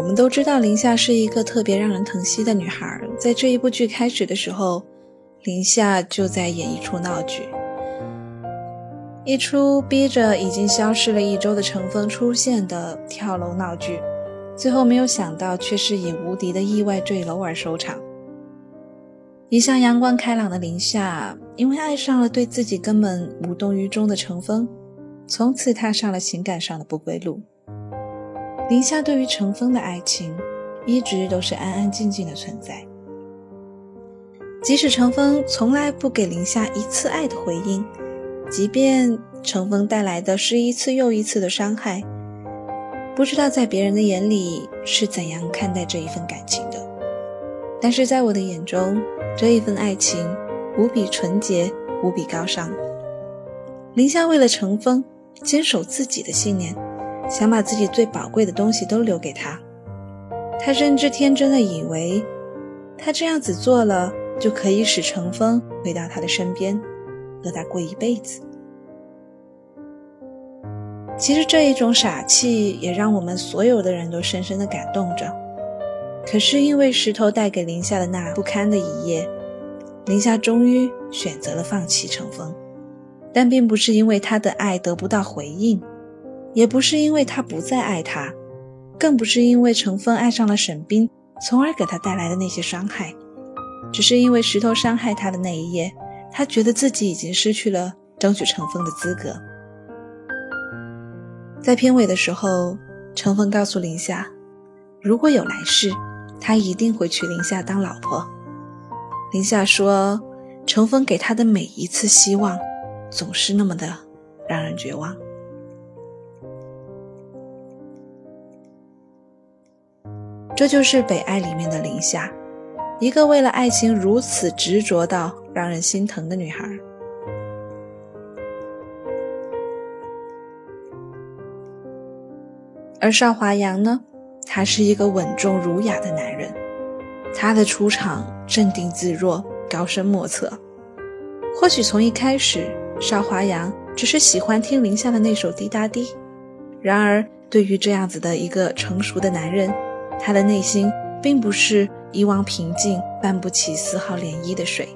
我们都知道林夏是一个特别让人疼惜的女孩，在这一部剧开始的时候，林夏就在演一出闹剧，一出逼着已经消失了一周的程峰出现的跳楼闹剧，最后没有想到却是以无敌的意外坠楼而收场。一向阳光开朗的林夏，因为爱上了对自己根本无动于衷的程峰，从此踏上了情感上的不归路。林夏对于程峰的爱情，一直都是安安静静的存在。即使程峰从来不给林夏一次爱的回应，即便程峰带来的是一次又一次的伤害，不知道在别人的眼里是怎样看待这一份感情的。但是在我的眼中，这一份爱情无比纯洁，无比高尚。林夏为了程峰，坚守自己的信念。想把自己最宝贵的东西都留给他，他甚至天真的以为，他这样子做了就可以使程峰回到他的身边，和他过一辈子。其实这一种傻气也让我们所有的人都深深的感动着。可是因为石头带给林夏的那不堪的一夜，林夏终于选择了放弃程峰，但并不是因为他的爱得不到回应。也不是因为他不再爱他，更不是因为程峰爱上了沈冰，从而给他带来的那些伤害，只是因为石头伤害他的那一夜，他觉得自己已经失去了争取程峰的资格。在片尾的时候，程峰告诉林夏，如果有来世，他一定会娶林夏当老婆。林夏说，程峰给他的每一次希望，总是那么的让人绝望。这就是《北爱》里面的林夏，一个为了爱情如此执着到让人心疼的女孩。而邵华阳呢，他是一个稳重儒雅的男人，他的出场镇定自若、高深莫测。或许从一开始，邵华阳只是喜欢听林夏的那首《滴答滴》，然而对于这样子的一个成熟的男人。他的内心并不是一汪平静、泛不起丝毫涟漪的水。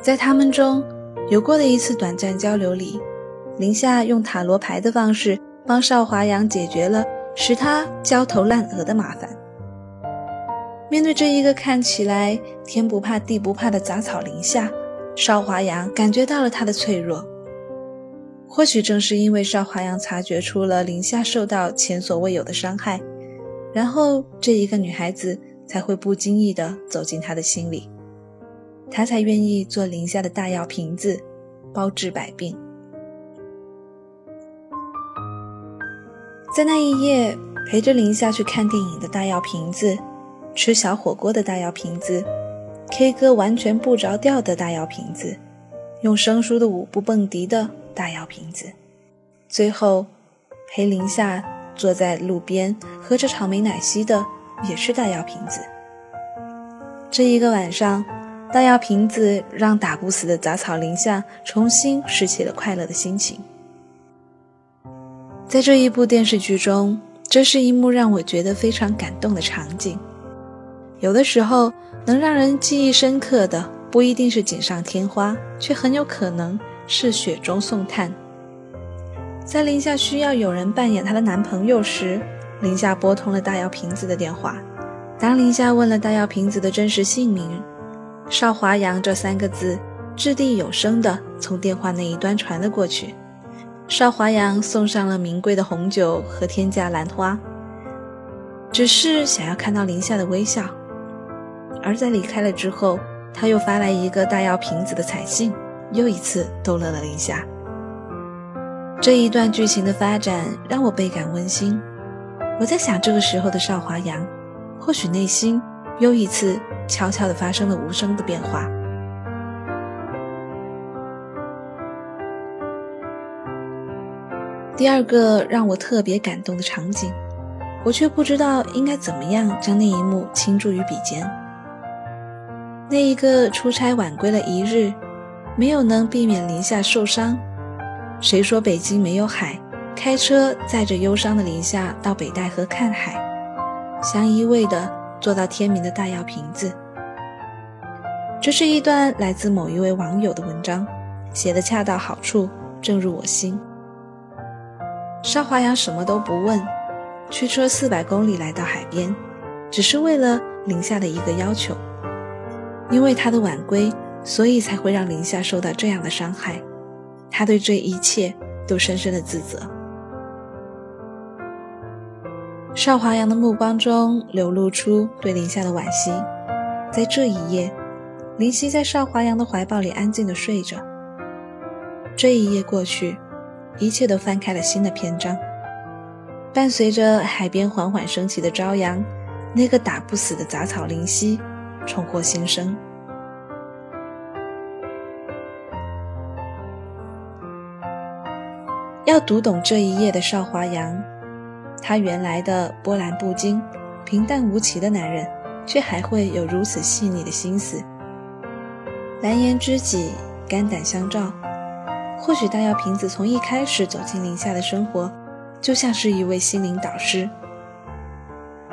在他们中有过的一次短暂交流里，林夏用塔罗牌的方式帮邵华阳解决了使他焦头烂额的麻烦。面对这一个看起来天不怕地不怕的杂草林夏，邵华阳感觉到了他的脆弱。或许正是因为邵华阳察觉出了林夏受到前所未有的伤害。然后，这一个女孩子才会不经意地走进他的心里，他才愿意做林夏的大药瓶子，包治百病。在那一夜，陪着林夏去看电影的大药瓶子，吃小火锅的大药瓶子，K 歌完全不着调的大药瓶子，用生疏的舞步蹦迪的大药瓶子，最后陪林夏。坐在路边喝着草莓奶昔的也是大药瓶子。这一个晚上，大药瓶子让打不死的杂草林下重新拾起了快乐的心情。在这一部电视剧中，这是一幕让我觉得非常感动的场景。有的时候，能让人记忆深刻的不一定是锦上添花，却很有可能是雪中送炭。在林夏需要有人扮演她的男朋友时，林夏拨通了大药瓶子的电话，当林夏问了大药瓶子的真实姓名“邵华阳”这三个字，掷地有声的从电话那一端传了过去。邵华阳送上了名贵的红酒和天价兰花，只是想要看到林夏的微笑。而在离开了之后，他又发来一个大药瓶子的彩信，又一次逗乐了林夏。这一段剧情的发展让我倍感温馨。我在想，这个时候的邵华阳。或许内心又一次悄悄地发生了无声的变化。第二个让我特别感动的场景，我却不知道应该怎么样将那一幕倾注于笔尖。那一个出差晚归了一日，没有能避免林夏受伤。谁说北京没有海？开车载着忧伤的林夏到北戴河看海。相依偎的坐到天明的大药瓶子。这是一段来自某一位网友的文章，写的恰到好处，正入我心。邵华阳什么都不问，驱车四百公里来到海边，只是为了林夏的一个要求。因为他的晚归，所以才会让林夏受到这样的伤害。他对这一切都深深的自责。邵华阳的目光中流露出对林夏的惋惜。在这一夜，林夕在邵华阳的怀抱里安静的睡着。这一夜过去，一切都翻开了新的篇章。伴随着海边缓缓升起的朝阳，那个打不死的杂草林夕重获新生。要读懂这一页的邵华阳。他原来的波澜不惊、平淡无奇的男人，却还会有如此细腻的心思。蓝颜知己，肝胆相照。或许大药瓶子从一开始走进林夏的生活，就像是一位心灵导师。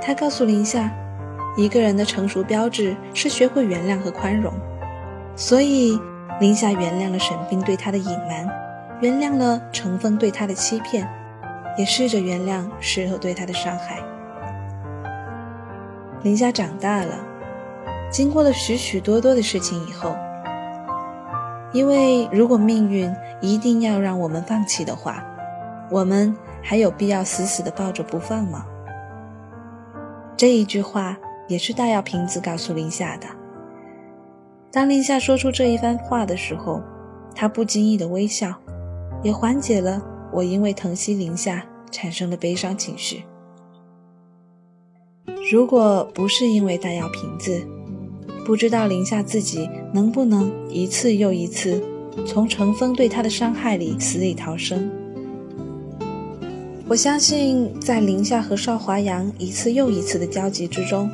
他告诉林夏，一个人的成熟标志是学会原谅和宽容。所以，林夏原谅了沈冰对他的隐瞒，原谅了程峰对他的欺骗。也试着原谅事后对他的伤害。林夏长大了，经过了许许多多的事情以后，因为如果命运一定要让我们放弃的话，我们还有必要死死的抱着不放吗？这一句话也是大药瓶子告诉林夏的。当林夏说出这一番话的时候，他不经意的微笑，也缓解了。我因为疼惜林夏产生的悲伤情绪。如果不是因为大药瓶子，不知道林夏自己能不能一次又一次从程峰对他的伤害里死里逃生。我相信，在林夏和邵华阳一次又一次的交集之中，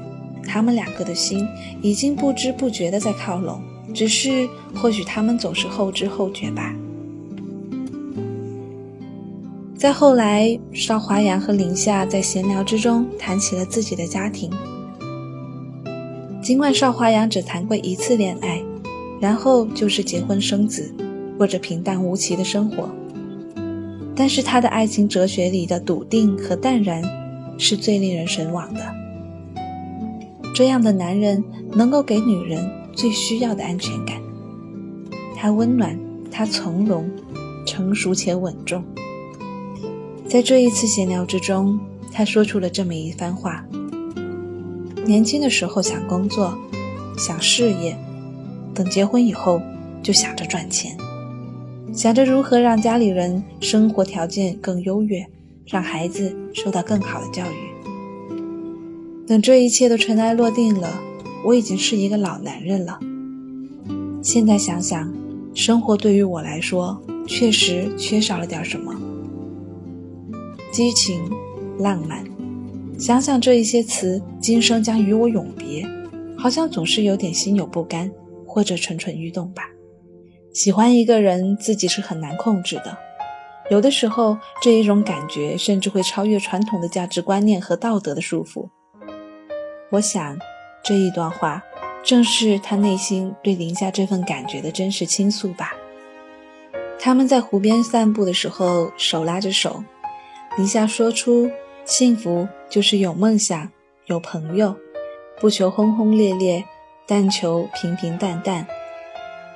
他们两个的心已经不知不觉的在靠拢，只是或许他们总是后知后觉吧。再后来，邵华阳和林夏在闲聊之中谈起了自己的家庭。尽管邵华阳只谈过一次恋爱，然后就是结婚生子，过着平淡无奇的生活，但是他的爱情哲学里的笃定和淡然，是最令人神往的。这样的男人能够给女人最需要的安全感。他温暖，他从容，成熟且稳重。在这一次闲聊之中，他说出了这么一番话：年轻的时候想工作，想事业，等结婚以后就想着赚钱，想着如何让家里人生活条件更优越，让孩子受到更好的教育。等这一切都尘埃落定了，我已经是一个老男人了。现在想想，生活对于我来说确实缺少了点什么。激情、浪漫，想想这一些词，今生将与我永别，好像总是有点心有不甘，或者蠢蠢欲动吧。喜欢一个人，自己是很难控制的，有的时候这一种感觉甚至会超越传统的价值观念和道德的束缚。我想，这一段话正是他内心对林夏这份感觉的真实倾诉吧。他们在湖边散步的时候，手拉着手。林夏说出：“幸福就是有梦想、有朋友，不求轰轰烈烈，但求平平淡淡。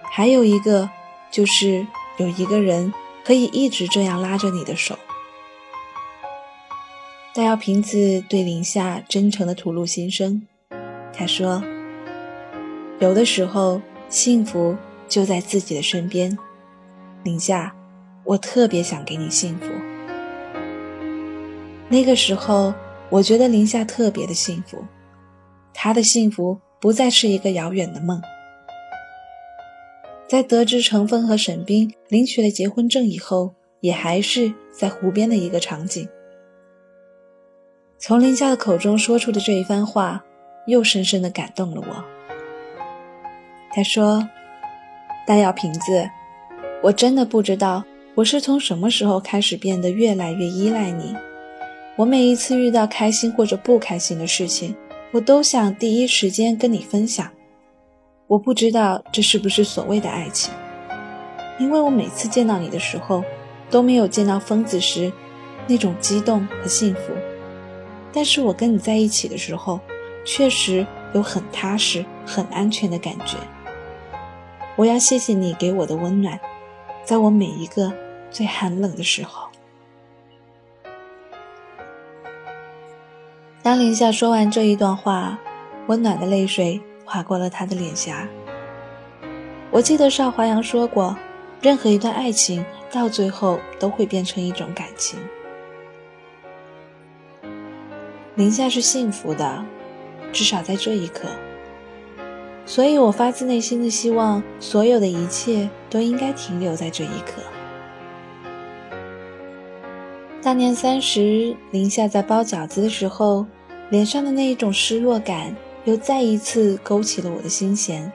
还有一个，就是有一个人可以一直这样拉着你的手。大药瓶子对林夏真诚地吐露心声，他说：“有的时候，幸福就在自己的身边。林夏，我特别想给你幸福。那个时候，我觉得林夏特别的幸福，她的幸福不再是一个遥远的梦。在得知程峰和沈冰领取了结婚证以后，也还是在湖边的一个场景。”从林夏的口中说出的这一番话，又深深的感动了我。他说：“大药瓶子，我真的不知道我是从什么时候开始变得越来越依赖你。我每一次遇到开心或者不开心的事情，我都想第一时间跟你分享。我不知道这是不是所谓的爱情，因为我每次见到你的时候，都没有见到疯子时那种激动和幸福。”但是我跟你在一起的时候，确实有很踏实、很安全的感觉。我要谢谢你给我的温暖，在我每一个最寒冷的时候。当林夏说完这一段话，温暖的泪水划过了他的脸颊。我记得邵华阳说过，任何一段爱情到最后都会变成一种感情。林夏是幸福的，至少在这一刻。所以我发自内心的希望，所有的一切都应该停留在这一刻。大年三十，林夏在包饺子的时候，脸上的那一种失落感，又再一次勾起了我的心弦。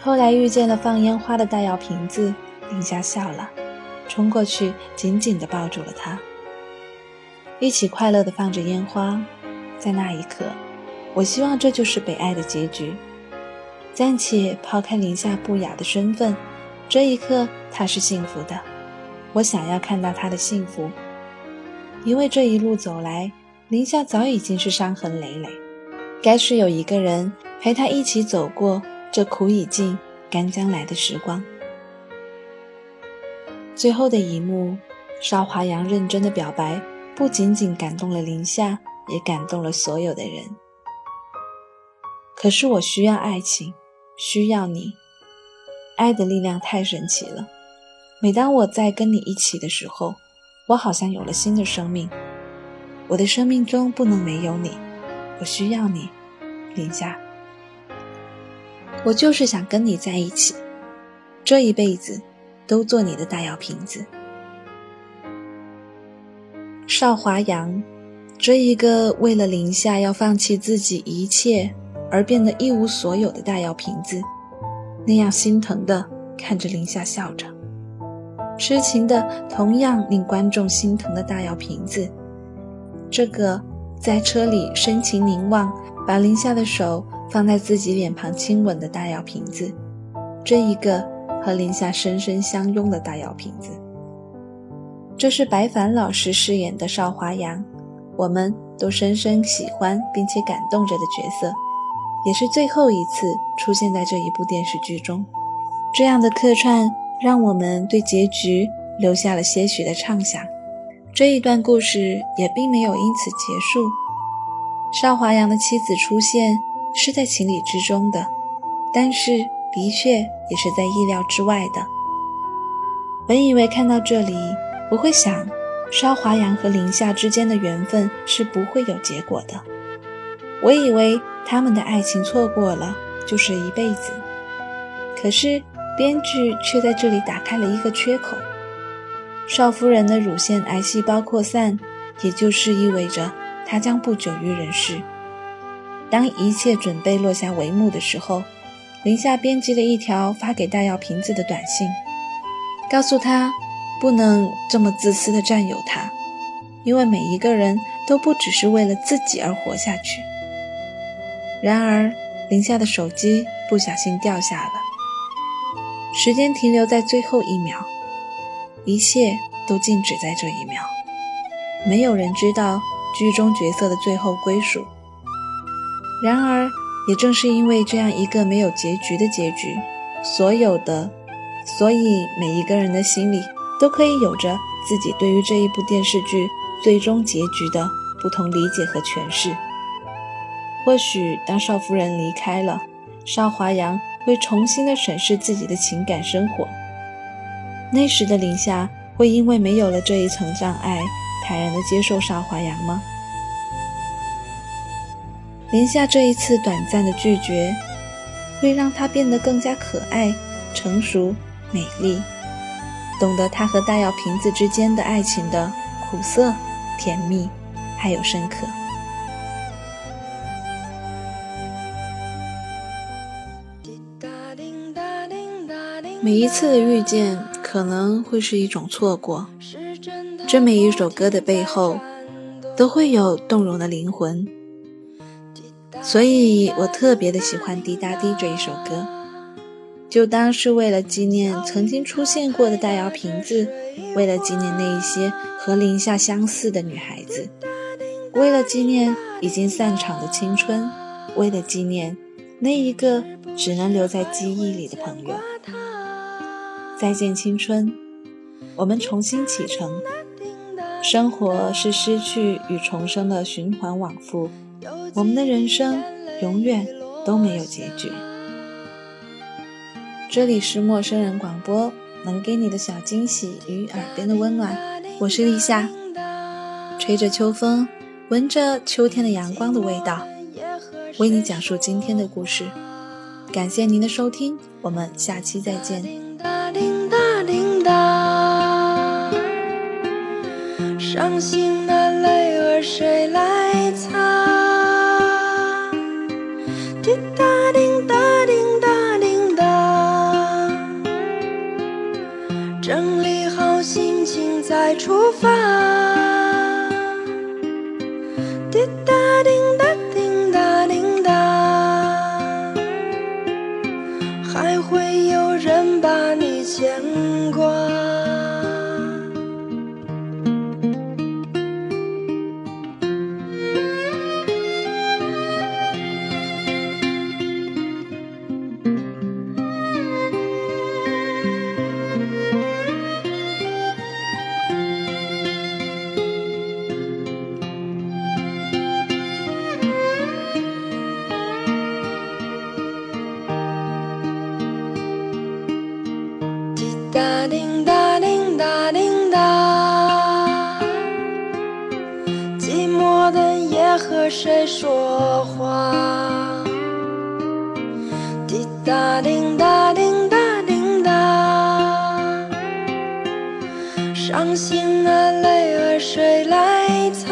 后来遇见了放烟花的大药瓶子，林夏笑了，冲过去紧紧地抱住了他。一起快乐地放着烟花，在那一刻，我希望这就是北爱的结局。暂且抛开林夏不雅的身份，这一刻他是幸福的。我想要看到他的幸福，因为这一路走来，林夏早已经是伤痕累累，该是有一个人陪他一起走过这苦已尽、干将来的时光。最后的一幕，邵华阳认真的表白。不仅仅感动了林夏，也感动了所有的人。可是我需要爱情，需要你。爱的力量太神奇了。每当我在跟你一起的时候，我好像有了新的生命。我的生命中不能没有你，我需要你，林夏。我就是想跟你在一起，这一辈子都做你的大药瓶子。邵华阳，这一个为了林夏要放弃自己一切而变得一无所有的大药瓶子，那样心疼的看着林夏笑着，痴情的同样令观众心疼的大药瓶子，这个在车里深情凝望，把林夏的手放在自己脸庞亲吻的大药瓶子，这一个和林夏深深相拥的大药瓶子。这是白凡老师饰演的邵华阳，我们都深深喜欢并且感动着的角色，也是最后一次出现在这一部电视剧中。这样的客串让我们对结局留下了些许的畅想。这一段故事也并没有因此结束。邵华阳的妻子出现是在情理之中的，但是的确也是在意料之外的。本以为看到这里。我会想，邵华阳和林夏之间的缘分是不会有结果的。我以为他们的爱情错过了就是一辈子，可是编剧却在这里打开了一个缺口。少夫人的乳腺癌细胞扩散，也就是意味着她将不久于人世。当一切准备落下帷幕的时候，林夏编辑了一条发给大药瓶子的短信，告诉他。不能这么自私的占有他，因为每一个人都不只是为了自己而活下去。然而，林夏的手机不小心掉下了，时间停留在最后一秒，一切都静止在这一秒。没有人知道剧中角色的最后归属。然而，也正是因为这样一个没有结局的结局，所有的，所以每一个人的心里都可以有着自己对于这一部电视剧最终结局的不同理解和诠释。或许，当少夫人离开了，邵华阳会重新的审视自己的情感生活。那时的林夏会因为没有了这一层障碍，坦然的接受邵华阳吗？林夏这一次短暂的拒绝，会让他变得更加可爱、成熟、美丽，懂得他和大药瓶子之间的爱情的苦涩、甜蜜，还有深刻。每一次的遇见，可能会是一种错过。这每一首歌的背后，都会有动容的灵魂。所以我特别的喜欢《滴答滴》这一首歌，就当是为了纪念曾经出现过的大摇瓶子，为了纪念那一些和林夏相似的女孩子，为了纪念已经散场的青春，为了纪念那一个只能留在记忆里的朋友。再见青春，我们重新启程。生活是失去与重生的循环往复。我们的人生永远都没有结局。这里是陌生人广播，能给你的小惊喜与耳边的温暖。我是立夏，吹着秋风，闻着秋天的阳光的味道，为你讲述今天的故事。感谢您的收听，我们下期再见。伤心的泪儿谁来擦？滴答滴答滴答滴答整理好心情再出发。哒叮哒叮哒叮哒，伤心的泪儿谁来擦？